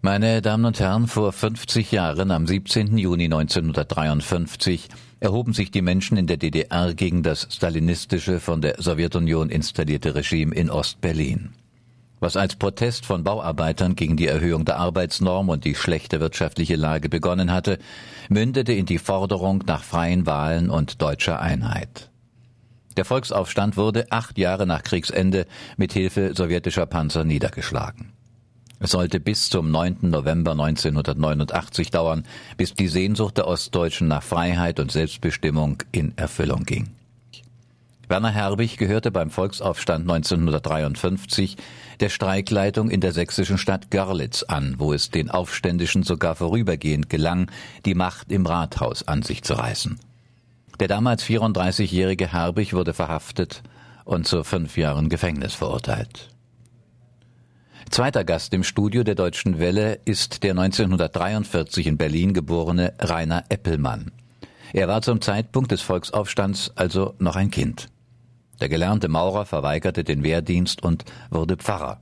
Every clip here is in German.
Meine Damen und Herren, vor 50 Jahren, am 17. Juni 1953, erhoben sich die Menschen in der DDR gegen das stalinistische, von der Sowjetunion installierte Regime in Ostberlin. Was als Protest von Bauarbeitern gegen die Erhöhung der Arbeitsnorm und die schlechte wirtschaftliche Lage begonnen hatte, mündete in die Forderung nach freien Wahlen und deutscher Einheit. Der Volksaufstand wurde acht Jahre nach Kriegsende mit Hilfe sowjetischer Panzer niedergeschlagen. Es sollte bis zum 9. November 1989 dauern, bis die Sehnsucht der Ostdeutschen nach Freiheit und Selbstbestimmung in Erfüllung ging. Werner Herbig gehörte beim Volksaufstand 1953 der Streikleitung in der sächsischen Stadt Görlitz an, wo es den Aufständischen sogar vorübergehend gelang, die Macht im Rathaus an sich zu reißen. Der damals 34-jährige Herbig wurde verhaftet und zu fünf Jahren Gefängnis verurteilt. Zweiter Gast im Studio der Deutschen Welle ist der 1943 in Berlin geborene Rainer Eppelmann. Er war zum Zeitpunkt des Volksaufstands also noch ein Kind. Der gelernte Maurer verweigerte den Wehrdienst und wurde Pfarrer.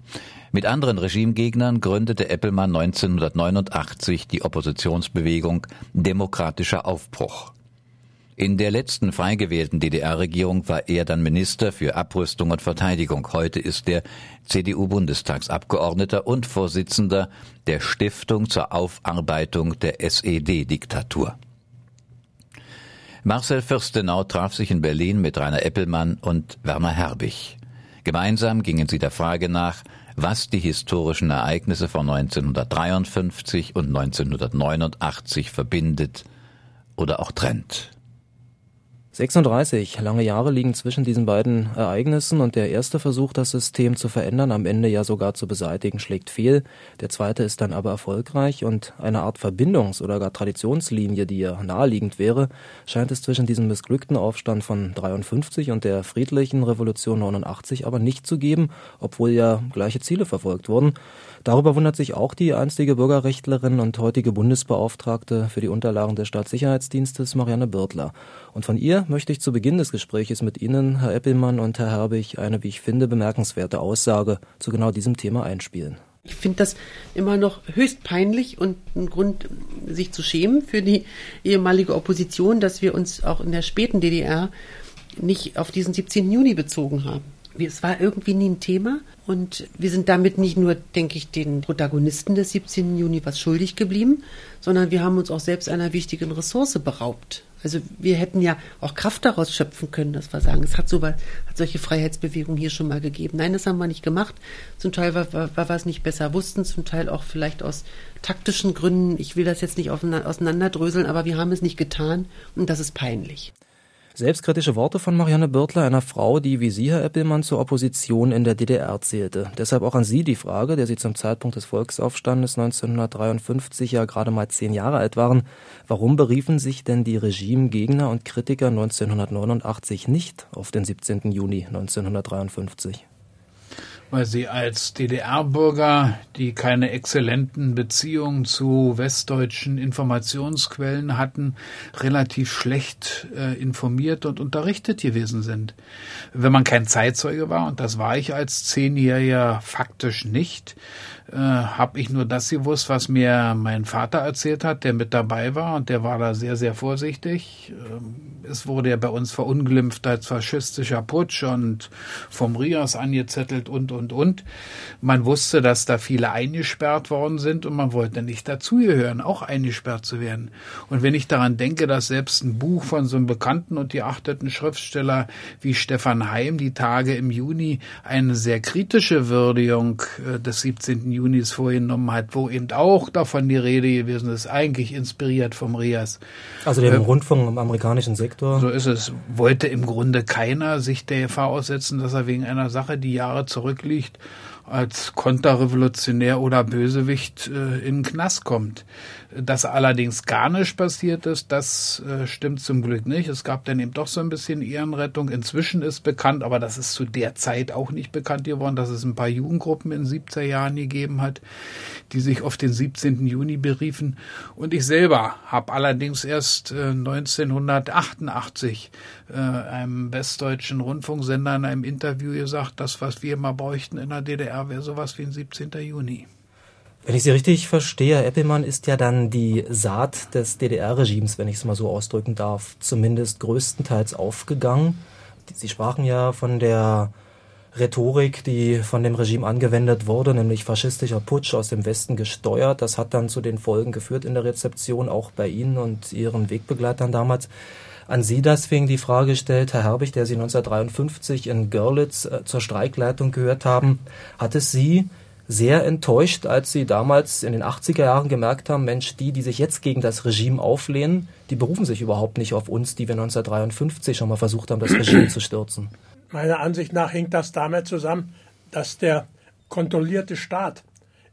Mit anderen Regimegegnern gründete Eppelmann 1989 die Oppositionsbewegung Demokratischer Aufbruch. In der letzten frei gewählten DDR-Regierung war er dann Minister für Abrüstung und Verteidigung. Heute ist er CDU-Bundestagsabgeordneter und Vorsitzender der Stiftung zur Aufarbeitung der SED-Diktatur. Marcel Fürstenau traf sich in Berlin mit Rainer Eppelmann und Werner Herbig. Gemeinsam gingen sie der Frage nach, was die historischen Ereignisse von 1953 und 1989 verbindet oder auch trennt. 36 lange Jahre liegen zwischen diesen beiden Ereignissen und der erste Versuch, das System zu verändern, am Ende ja sogar zu beseitigen, schlägt fehl. Der zweite ist dann aber erfolgreich und eine Art Verbindungs- oder gar Traditionslinie, die ja naheliegend wäre, scheint es zwischen diesem missglückten Aufstand von 53 und der friedlichen Revolution 89 aber nicht zu geben, obwohl ja gleiche Ziele verfolgt wurden. Darüber wundert sich auch die einstige Bürgerrechtlerin und heutige Bundesbeauftragte für die Unterlagen des Staatssicherheitsdienstes Marianne Birtler. Und von ihr möchte ich zu Beginn des Gespräches mit Ihnen, Herr Eppelmann und Herr Herbig, eine, wie ich finde, bemerkenswerte Aussage zu genau diesem Thema einspielen. Ich finde das immer noch höchst peinlich und ein Grund, sich zu schämen für die ehemalige Opposition, dass wir uns auch in der späten DDR nicht auf diesen 17. Juni bezogen haben. Es war irgendwie nie ein Thema und wir sind damit nicht nur, denke ich, den Protagonisten des 17. Juni was schuldig geblieben, sondern wir haben uns auch selbst einer wichtigen Ressource beraubt. Also wir hätten ja auch Kraft daraus schöpfen können, dass wir sagen, es hat, so, hat solche Freiheitsbewegungen hier schon mal gegeben. Nein, das haben wir nicht gemacht. Zum Teil, weil, weil wir es nicht besser wussten, zum Teil auch vielleicht aus taktischen Gründen. Ich will das jetzt nicht auseinanderdröseln, aber wir haben es nicht getan und das ist peinlich. Selbstkritische Worte von Marianne Birtler, einer Frau, die wie Sie, Herr Eppelmann, zur Opposition in der DDR zählte. Deshalb auch an Sie die Frage, der Sie zum Zeitpunkt des Volksaufstandes 1953 ja gerade mal zehn Jahre alt waren. Warum beriefen sich denn die Regimegegner und Kritiker 1989 nicht auf den 17. Juni 1953? Weil sie als DDR-Bürger, die keine exzellenten Beziehungen zu westdeutschen Informationsquellen hatten, relativ schlecht äh, informiert und unterrichtet gewesen sind. Wenn man kein Zeitzeuge war, und das war ich als Zehnjähriger faktisch nicht, äh, habe ich nur das gewusst, was mir mein Vater erzählt hat, der mit dabei war und der war da sehr, sehr vorsichtig. Ähm, es wurde ja bei uns verunglimpft als faschistischer Putsch und vom Rias angezettelt und, und, und. Man wusste, dass da viele eingesperrt worden sind und man wollte nicht dazugehören, auch eingesperrt zu werden. Und wenn ich daran denke, dass selbst ein Buch von so einem bekannten und geachteten Schriftsteller wie Stefan Heim die Tage im Juni eine sehr kritische Würdigung äh, des 17. Junis vorgenommen hat, wo eben auch davon die Rede gewesen ist, eigentlich inspiriert vom Rias. Also dem äh, Rundfunk im amerikanischen Sektor. So ist es. Wollte im Grunde keiner sich der Gefahr aussetzen, dass er wegen einer Sache, die Jahre zurückliegt, als Konterrevolutionär oder Bösewicht äh, in den Knast kommt. Dass allerdings gar nicht passiert ist, das äh, stimmt zum Glück nicht. Es gab dann eben doch so ein bisschen Ehrenrettung. Inzwischen ist bekannt, aber das ist zu der Zeit auch nicht bekannt geworden, dass es ein paar Jugendgruppen in 70er Jahren gegeben hat, die sich auf den 17. Juni beriefen. Und ich selber habe allerdings erst äh, 1988 äh, einem westdeutschen Rundfunksender in einem Interview gesagt, das, was wir immer bräuchten in der DDR, wäre sowas wie ein 17. Juni. Wenn ich Sie richtig verstehe, Eppelmann ist ja dann die Saat des DDR-Regimes, wenn ich es mal so ausdrücken darf, zumindest größtenteils aufgegangen. Sie sprachen ja von der Rhetorik, die von dem Regime angewendet wurde, nämlich faschistischer Putsch aus dem Westen gesteuert. Das hat dann zu den Folgen geführt in der Rezeption, auch bei Ihnen und Ihren Wegbegleitern damals. An Sie deswegen die Frage gestellt, Herr Herbig, der Sie 1953 in Görlitz äh, zur Streikleitung gehört haben, hat es Sie sehr enttäuscht, als Sie damals in den 80er Jahren gemerkt haben, Mensch, die, die sich jetzt gegen das Regime auflehnen, die berufen sich überhaupt nicht auf uns, die wir 1953 schon mal versucht haben, das Regime zu stürzen. Meiner Ansicht nach hängt das damit zusammen, dass der kontrollierte Staat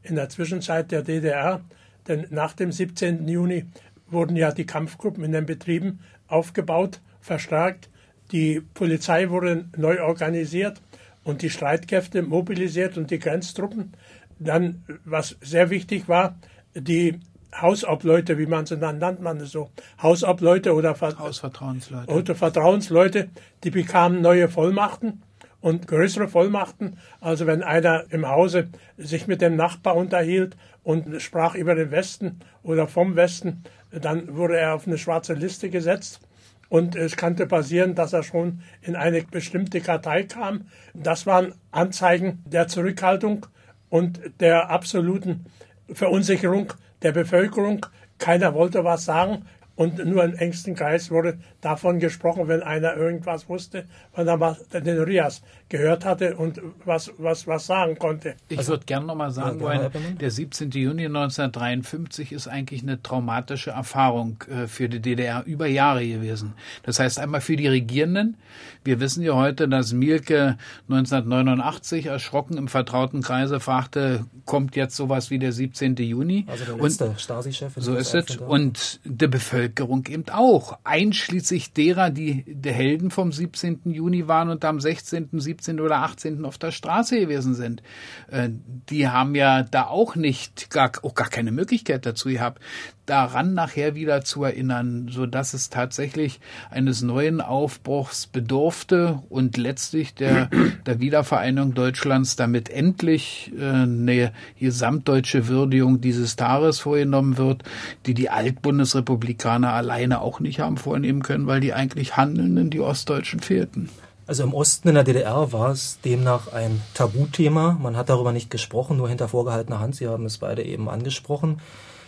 in der Zwischenzeit der DDR, denn nach dem 17. Juni wurden ja die Kampfgruppen in den Betrieben aufgebaut, verstärkt, die Polizei wurde neu organisiert und die Streitkräfte mobilisiert und die Grenztruppen. Dann, was sehr wichtig war, die Hausobleute, wie man sie dann nannt man es so, Hausobleute oder Hausvertrauensleute. Oder Vertrauensleute, die bekamen neue Vollmachten und größere Vollmachten. Also wenn einer im Hause sich mit dem Nachbar unterhielt und sprach über den Westen oder vom Westen, dann wurde er auf eine schwarze Liste gesetzt. Und es könnte passieren, dass er schon in eine bestimmte Kartei kam. Das waren Anzeigen der Zurückhaltung und der absoluten Verunsicherung der Bevölkerung. Keiner wollte was sagen. Und nur im engsten Kreis wurde davon gesprochen, wenn einer irgendwas wusste, wenn er den Rias gehört hatte und was, was, was sagen konnte. Ich also, würde gerne nochmal sagen wollen, der 17. Juni 1953 ist eigentlich eine traumatische Erfahrung äh, für die DDR über Jahre gewesen. Das heißt einmal für die Regierenden. Wir wissen ja heute, dass Mielke 1989 erschrocken im vertrauten Kreise fragte, kommt jetzt sowas wie der 17. Juni? Also der letzte Stasi-Chef. So ist es. Und der Bevölkerung eben auch, einschließlich derer, die die Helden vom 17. Juni waren und am 16., 17. oder 18. auf der Straße gewesen sind. Äh, die haben ja da auch nicht, gar, auch gar keine Möglichkeit dazu gehabt daran nachher wieder zu erinnern, so dass es tatsächlich eines neuen Aufbruchs bedurfte und letztlich der, der Wiedervereinigung Deutschlands damit endlich äh, eine gesamtdeutsche Würdigung dieses Tages vorgenommen wird, die die Altbundesrepublikaner alleine auch nicht haben vornehmen können, weil die eigentlich Handelnden, die Ostdeutschen fehlten. Also im Osten in der DDR war es demnach ein Tabuthema. Man hat darüber nicht gesprochen, nur hinter vorgehaltener Hand. Sie haben es beide eben angesprochen.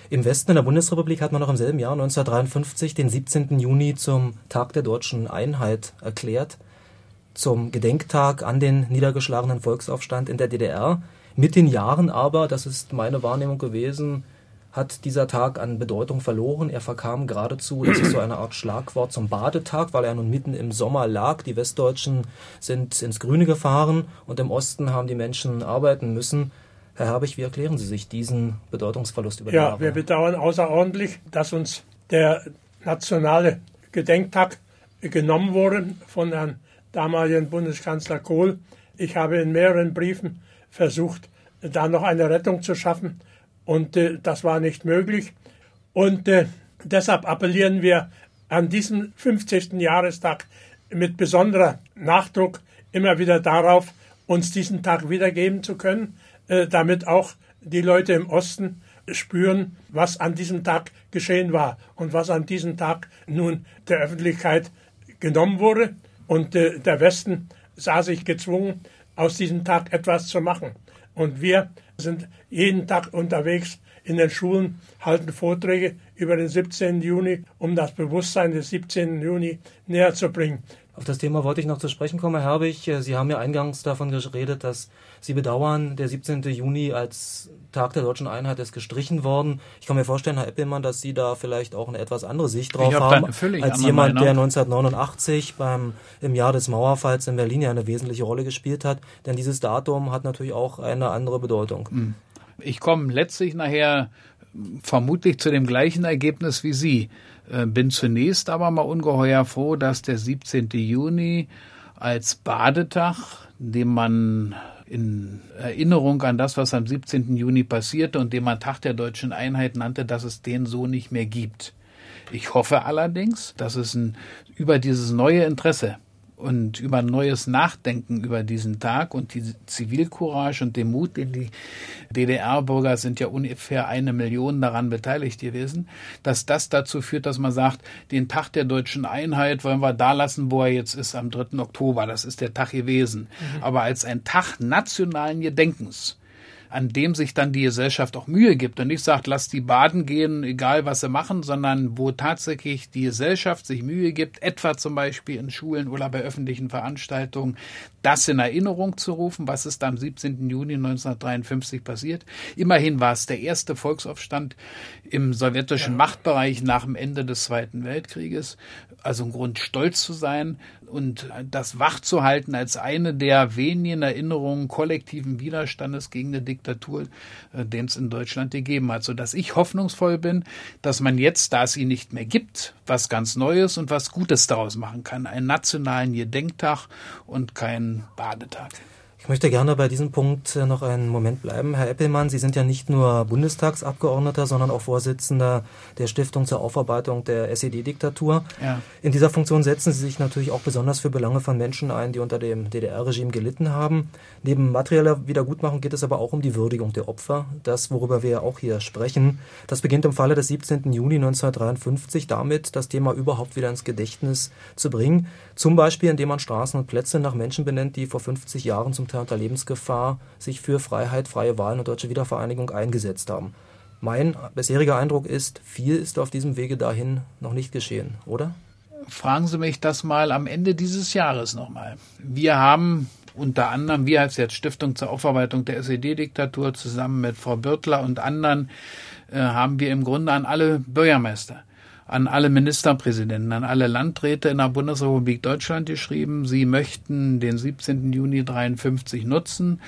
Im Westen in der Bundesrepublik hat man noch im selben Jahr 1953 den 17. Juni zum Tag der deutschen Einheit erklärt, zum Gedenktag an den niedergeschlagenen Volksaufstand in der DDR. Mit den Jahren aber, das ist meine Wahrnehmung gewesen, hat dieser Tag an Bedeutung verloren. Er verkam geradezu, das ist so eine Art Schlagwort zum Badetag, weil er nun mitten im Sommer lag. Die Westdeutschen sind ins Grüne gefahren und im Osten haben die Menschen arbeiten müssen. Herr Herbig, wie erklären Sie sich diesen Bedeutungsverlust über die Ja, Jahre? wir bedauern außerordentlich, dass uns der nationale Gedenktag genommen wurde von Herrn damaligen Bundeskanzler Kohl. Ich habe in mehreren Briefen versucht, da noch eine Rettung zu schaffen und äh, das war nicht möglich. Und äh, deshalb appellieren wir an diesem 50. Jahrestag mit besonderer Nachdruck immer wieder darauf, uns diesen Tag wiedergeben zu können, äh, damit auch die Leute im Osten spüren, was an diesem Tag geschehen war und was an diesem Tag nun der Öffentlichkeit genommen wurde. Und äh, der Westen sah sich gezwungen, aus diesem Tag etwas zu machen. Und wir sind jeden Tag unterwegs in den Schulen, halten Vorträge über den 17. Juni, um das Bewusstsein des 17. Juni näher zu bringen. Auf das Thema wollte ich noch zu sprechen kommen, Herr Herbig. Sie haben ja eingangs davon geredet, dass Sie bedauern, der 17. Juni als Tag der deutschen Einheit ist gestrichen worden. Ich kann mir vorstellen, Herr Eppelmann, dass Sie da vielleicht auch eine etwas andere Sicht drauf hab haben, als jemand, Meinung. der 1989 beim, im Jahr des Mauerfalls in Berlin ja eine wesentliche Rolle gespielt hat. Denn dieses Datum hat natürlich auch eine andere Bedeutung. Hm. Ich komme letztlich nachher vermutlich zu dem gleichen Ergebnis wie Sie. Äh, bin zunächst aber mal ungeheuer froh, dass der 17. Juni als Badetag, dem man in Erinnerung an das, was am 17. Juni passierte und dem man Tag der deutschen Einheit nannte, dass es den so nicht mehr gibt. Ich hoffe allerdings, dass es ein, über dieses neue Interesse und über neues Nachdenken über diesen Tag und die Zivilcourage und den Mut, den die DDR-Bürger sind ja ungefähr eine Million daran beteiligt gewesen, dass das dazu führt, dass man sagt, den Tag der deutschen Einheit wollen wir da lassen, wo er jetzt ist, am 3. Oktober. Das ist der Tag gewesen. Mhm. Aber als ein Tag nationalen Gedenkens an dem sich dann die Gesellschaft auch Mühe gibt und nicht sagt, lass die baden gehen, egal was sie machen, sondern wo tatsächlich die Gesellschaft sich Mühe gibt, etwa zum Beispiel in Schulen oder bei öffentlichen Veranstaltungen, das in Erinnerung zu rufen, was ist am 17. Juni 1953 passiert. Immerhin war es der erste Volksaufstand im sowjetischen. Machtbereich nach dem Ende des Zweiten Weltkrieges. Also ein Grund, stolz zu sein und das wach zu halten als eine der wenigen Erinnerungen kollektiven Widerstandes gegen eine Diktatur, äh, den es in Deutschland gegeben hat, sodass ich hoffnungsvoll bin, dass man jetzt, da es ihn nicht mehr gibt, was ganz Neues und was Gutes daraus machen kann. Einen nationalen Gedenktag und keinen Badetag. Ich möchte gerne bei diesem Punkt äh, noch einen Moment bleiben. Herr Eppelmann, Sie sind ja nicht nur Bundestagsabgeordneter, sondern auch Vorsitzender der Stiftung zur Aufarbeitung der SED-Diktatur. Ja. In dieser Funktion setzen Sie sich natürlich auch besonders für Belange von Menschen ein, die unter dem DDR-Regime gelitten haben. Neben materieller Wiedergutmachung geht es aber auch um die Würdigung der Opfer. Das, worüber wir ja auch hier sprechen. Das beginnt im Falle des 17. Juni 1953 damit, das Thema überhaupt wieder ins Gedächtnis zu bringen. Zum Beispiel, indem man Straßen und Plätze nach Menschen benennt, die vor 50 Jahren zum Teil unter Lebensgefahr sich für Freiheit, freie Wahlen und deutsche Wiedervereinigung eingesetzt haben. Mein bisheriger Eindruck ist, viel ist auf diesem Wege dahin noch nicht geschehen, oder? Fragen Sie mich das mal am Ende dieses Jahres nochmal. Wir haben unter anderem, wir als jetzt Stiftung zur Aufarbeitung der SED-Diktatur zusammen mit Frau Birtler und anderen, äh, haben wir im Grunde an alle Bürgermeister an alle Ministerpräsidenten, an alle Landräte in der Bundesrepublik Deutschland geschrieben, sie möchten den 17. Juni 53 nutzen,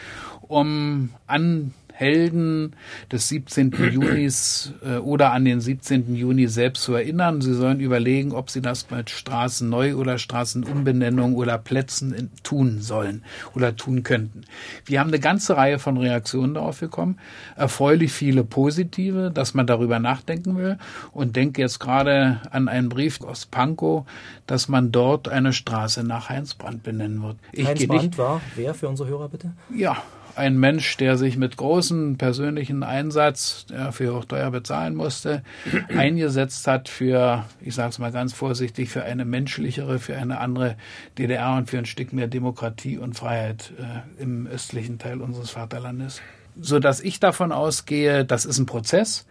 um an Helden des 17. Junis äh, oder an den 17. Juni selbst zu erinnern. Sie sollen überlegen, ob sie das mit Straßenneu- oder Straßenumbenennung oder Plätzen in, tun sollen oder tun könnten. Wir haben eine ganze Reihe von Reaktionen darauf bekommen. Erfreulich viele positive, dass man darüber nachdenken will und denke jetzt gerade an einen Brief aus Pankow, dass man dort eine Straße nach Heinz Brandt benennen wird. Ich Heinz Brandt war wer für unsere Hörer bitte? Ja, ein Mensch, der sich mit großem persönlichen Einsatz, der für auch teuer bezahlen musste, eingesetzt hat für, ich sage es mal ganz vorsichtig, für eine menschlichere, für eine andere DDR und für ein Stück mehr Demokratie und Freiheit äh, im östlichen Teil unseres Vaterlandes. So dass ich davon ausgehe, das ist ein Prozess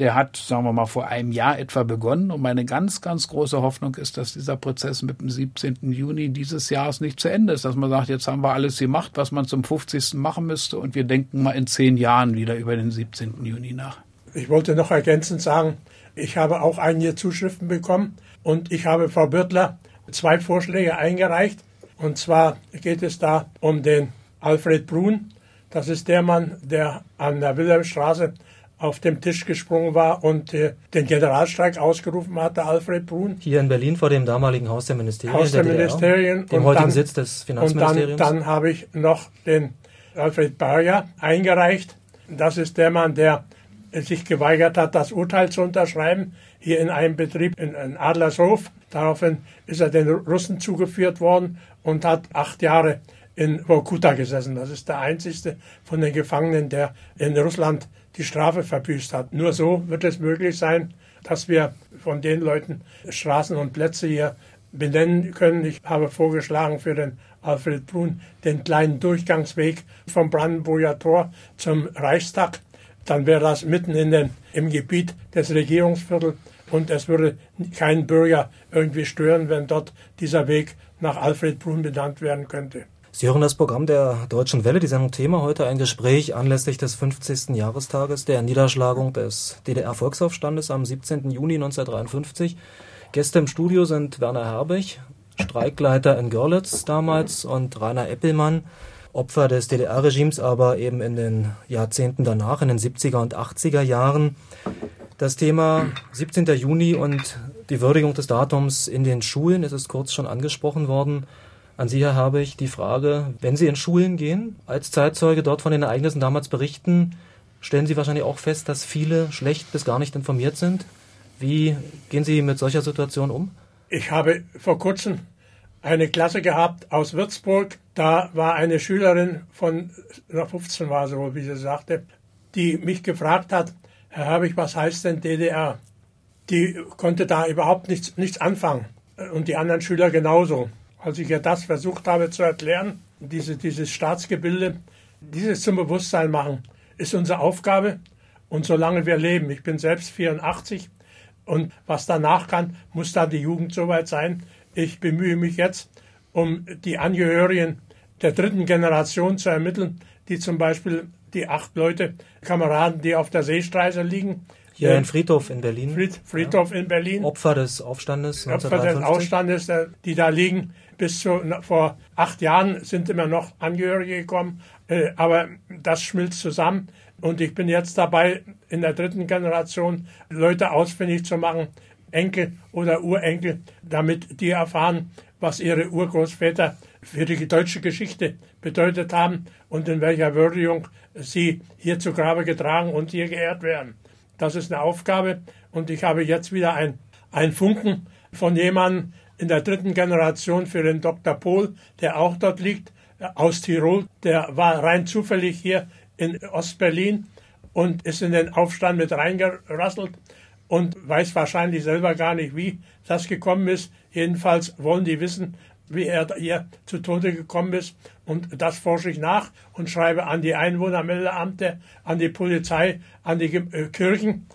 der hat, sagen wir mal, vor einem Jahr etwa begonnen. Und meine ganz, ganz große Hoffnung ist, dass dieser Prozess mit dem 17. Juni dieses Jahres nicht zu Ende ist. Dass man sagt, jetzt haben wir alles gemacht, was man zum 50. machen müsste. Und wir denken mal in zehn Jahren wieder über den 17. Juni nach. Ich wollte noch ergänzend sagen, ich habe auch einige Zuschriften bekommen und ich habe Frau Bürtler zwei Vorschläge eingereicht. Und zwar geht es da um den Alfred Brun. Das ist der Mann, der an der Wilhelmstraße auf dem Tisch gesprungen war und äh, den Generalstreik ausgerufen hatte, Alfred Brun. Hier in Berlin vor dem damaligen Haus der Ministerien. Haus der, der Ministerien. Dem heutigen dann, Sitz des Finanzministeriums. Und dann, dann habe ich noch den Alfred Berger eingereicht. Das ist der Mann, der sich geweigert hat, das Urteil zu unterschreiben, hier in einem Betrieb in, in Adlershof. Daraufhin ist er den Russen zugeführt worden und hat acht Jahre in Vorkuta gesessen. Das ist der einzigste von den Gefangenen, der in Russland die Strafe verbüßt hat. Nur so wird es möglich sein, dass wir von den Leuten Straßen und Plätze hier benennen können. Ich habe vorgeschlagen für den Alfred Brun den kleinen Durchgangsweg vom Brandenburger Tor zum Reichstag. Dann wäre das mitten in den, im Gebiet des Regierungsviertels und es würde keinen Bürger irgendwie stören, wenn dort dieser Weg nach Alfred Brun benannt werden könnte. Sie hören das Programm der Deutschen Welle, die Sendung Thema heute ein Gespräch anlässlich des 50. Jahrestages der Niederschlagung des DDR-Volksaufstandes am 17. Juni 1953. Gäste im Studio sind Werner Herbig, Streikleiter in Görlitz damals und Rainer Eppelmann, Opfer des DDR-Regimes, aber eben in den Jahrzehnten danach, in den 70er und 80er Jahren. Das Thema 17. Juni und die Würdigung des Datums in den Schulen, es ist kurz schon angesprochen worden. An Sie, Herr Habich, die Frage, wenn Sie in Schulen gehen, als Zeitzeuge dort von den Ereignissen damals berichten, stellen Sie wahrscheinlich auch fest, dass viele schlecht bis gar nicht informiert sind. Wie gehen Sie mit solcher Situation um? Ich habe vor kurzem eine Klasse gehabt aus Würzburg. Da war eine Schülerin von, 15 war sie wohl, wie sie sagte, die mich gefragt hat, Herr Herbig, was heißt denn DDR? Die konnte da überhaupt nichts, nichts anfangen. Und die anderen Schüler genauso. Als ich ihr das versucht habe zu erklären, diese, dieses Staatsgebilde, dieses zum Bewusstsein machen, ist unsere Aufgabe. Und solange wir leben, ich bin selbst 84 und was danach kann, muss dann die Jugend soweit sein. Ich bemühe mich jetzt, um die Angehörigen der dritten Generation zu ermitteln, die zum Beispiel die acht Leute, Kameraden, die auf der Seestraße liegen. Hier ein Friedhof in Berlin. Fried, Friedhof in Berlin. Opfer des Aufstandes. Opfer des Aufstandes, die da liegen. Bis zu, vor acht Jahren sind immer noch Angehörige gekommen. Äh, aber das schmilzt zusammen. Und ich bin jetzt dabei, in der dritten Generation Leute ausfindig zu machen, Enkel oder Urenkel, damit die erfahren, was ihre Urgroßväter für die deutsche Geschichte bedeutet haben und in welcher Würdigung sie hier zu Grabe getragen und hier geehrt werden. Das ist eine Aufgabe und ich habe jetzt wieder ein, ein Funken von jemandem in der dritten Generation für den Dr. Pohl, der auch dort liegt, aus Tirol. Der war rein zufällig hier in Ostberlin und ist in den Aufstand mit reingerasselt und weiß wahrscheinlich selber gar nicht, wie das gekommen ist. Jedenfalls wollen die wissen, wie er hier zu Tode gekommen ist. Und das forsche ich nach und schreibe an die Einwohnermeldeamte, an die Polizei, an die äh, Kirchen.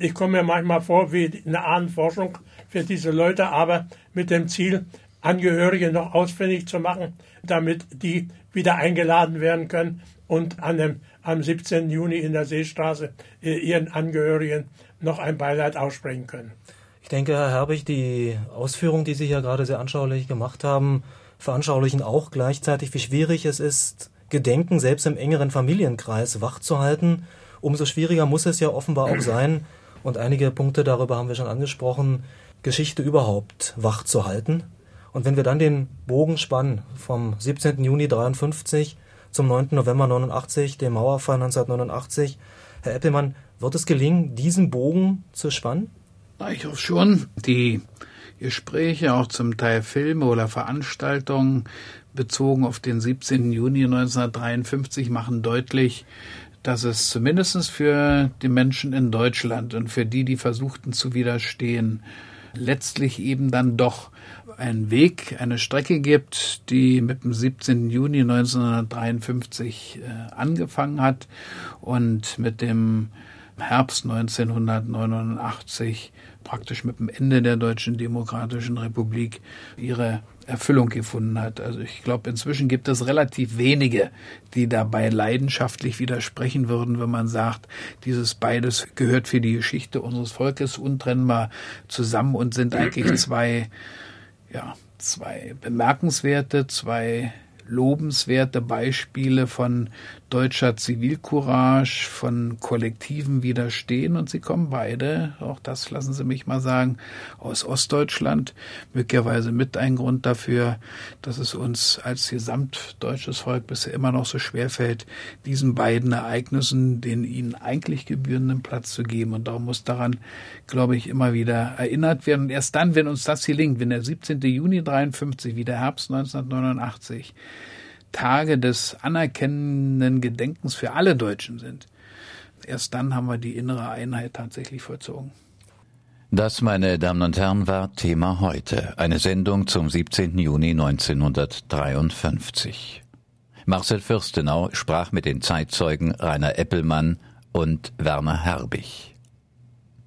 Ich komme mir manchmal vor wie eine Ahnenforschung für diese Leute, aber mit dem Ziel, Angehörige noch ausfindig zu machen, damit die wieder eingeladen werden können und an dem, am 17. Juni in der Seestraße äh, ihren Angehörigen noch ein Beileid aussprechen können. Ich denke, Herr Herbig, die Ausführungen, die Sie hier gerade sehr anschaulich gemacht haben, veranschaulichen auch gleichzeitig, wie schwierig es ist, Gedenken selbst im engeren Familienkreis wachzuhalten. Umso schwieriger muss es ja offenbar auch sein, und einige Punkte darüber haben wir schon angesprochen, Geschichte überhaupt wachzuhalten. Und wenn wir dann den Bogen spannen vom 17. Juni 53 zum 9. November 89, dem Mauerfall 1989, Herr Eppelmann, wird es gelingen, diesen Bogen zu spannen? Ich hoffe schon. Die Gespräche, auch zum Teil Filme oder Veranstaltungen bezogen auf den 17. Juni 1953 machen deutlich, dass es zumindest für die Menschen in Deutschland und für die, die versuchten zu widerstehen, letztlich eben dann doch einen Weg, eine Strecke gibt, die mit dem 17. Juni 1953 äh, angefangen hat und mit dem Herbst 1989 praktisch mit dem Ende der Deutschen Demokratischen Republik ihre Erfüllung gefunden hat. Also ich glaube, inzwischen gibt es relativ wenige, die dabei leidenschaftlich widersprechen würden, wenn man sagt, dieses beides gehört für die Geschichte unseres Volkes untrennbar zusammen und sind eigentlich zwei, ja, zwei bemerkenswerte, zwei lobenswerte Beispiele von deutscher Zivilcourage, von kollektivem Widerstehen und sie kommen beide, auch das lassen Sie mich mal sagen, aus Ostdeutschland. Möglicherweise mit ein Grund dafür, dass es uns als gesamtdeutsches Volk bisher immer noch so schwer fällt, diesen beiden Ereignissen den ihnen eigentlich gebührenden Platz zu geben. Und darum muss daran, glaube ich, immer wieder erinnert werden. Und erst dann, wenn uns das gelingt, wenn der 17. Juni 53 wie der Herbst 1989 Tage des anerkennenden Gedenkens für alle Deutschen sind. Erst dann haben wir die innere Einheit tatsächlich vollzogen. Das, meine Damen und Herren, war Thema heute. Eine Sendung zum 17. Juni 1953. Marcel Fürstenau sprach mit den Zeitzeugen Rainer Eppelmann und Werner Herbig.